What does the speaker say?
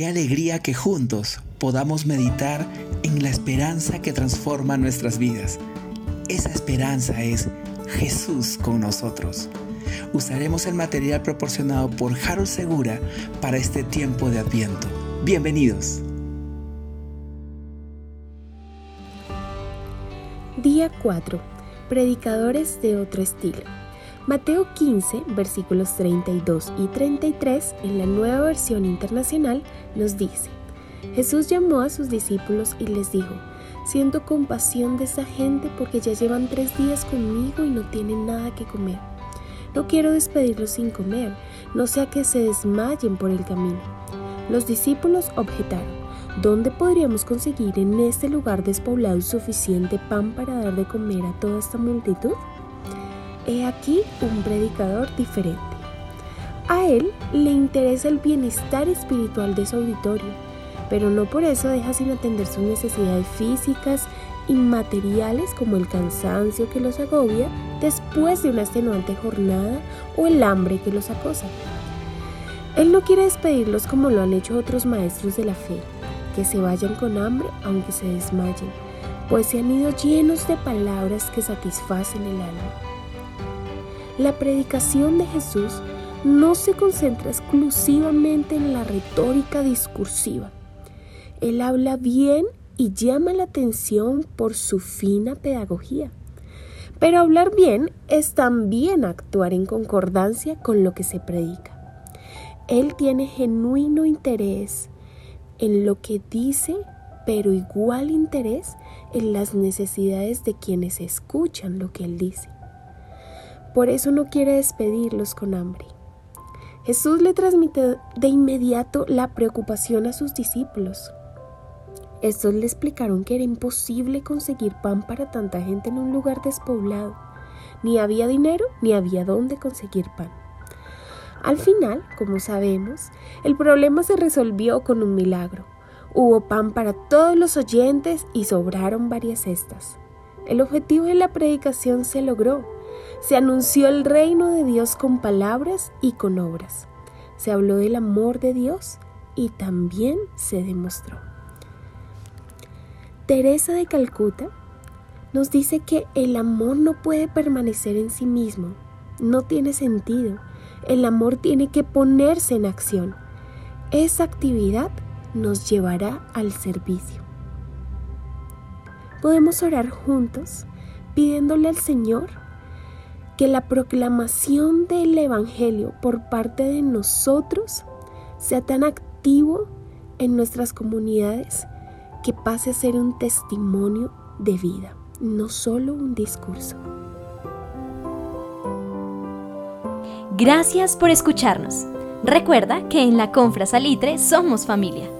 Qué alegría que juntos podamos meditar en la esperanza que transforma nuestras vidas. Esa esperanza es Jesús con nosotros. Usaremos el material proporcionado por Harold Segura para este tiempo de Adviento. Bienvenidos. Día 4. Predicadores de otro estilo. Mateo 15, versículos 32 y 33 en la nueva versión internacional nos dice, Jesús llamó a sus discípulos y les dijo, siento compasión de esa gente porque ya llevan tres días conmigo y no tienen nada que comer. No quiero despedirlos sin comer, no sea que se desmayen por el camino. Los discípulos objetaron, ¿dónde podríamos conseguir en este lugar despoblado suficiente pan para dar de comer a toda esta multitud? He aquí un predicador diferente. A él le interesa el bienestar espiritual de su auditorio, pero no por eso deja sin atender sus necesidades físicas y materiales como el cansancio que los agobia después de una extenuante jornada o el hambre que los acosa. Él no quiere despedirlos como lo han hecho otros maestros de la fe, que se vayan con hambre aunque se desmayen, pues se han ido llenos de palabras que satisfacen el alma. La predicación de Jesús no se concentra exclusivamente en la retórica discursiva. Él habla bien y llama la atención por su fina pedagogía. Pero hablar bien es también actuar en concordancia con lo que se predica. Él tiene genuino interés en lo que dice, pero igual interés en las necesidades de quienes escuchan lo que él dice. Por eso no quiere despedirlos con hambre. Jesús le transmite de inmediato la preocupación a sus discípulos. Estos le explicaron que era imposible conseguir pan para tanta gente en un lugar despoblado. Ni había dinero ni había dónde conseguir pan. Al final, como sabemos, el problema se resolvió con un milagro. Hubo pan para todos los oyentes y sobraron varias cestas. El objetivo de la predicación se logró se anunció el reino de Dios con palabras y con obras. Se habló del amor de Dios y también se demostró. Teresa de Calcuta nos dice que el amor no puede permanecer en sí mismo, no tiene sentido. El amor tiene que ponerse en acción. Esa actividad nos llevará al servicio. Podemos orar juntos pidiéndole al Señor que la proclamación del Evangelio por parte de nosotros sea tan activo en nuestras comunidades que pase a ser un testimonio de vida, no solo un discurso. Gracias por escucharnos. Recuerda que en la Confra Salitre somos familia.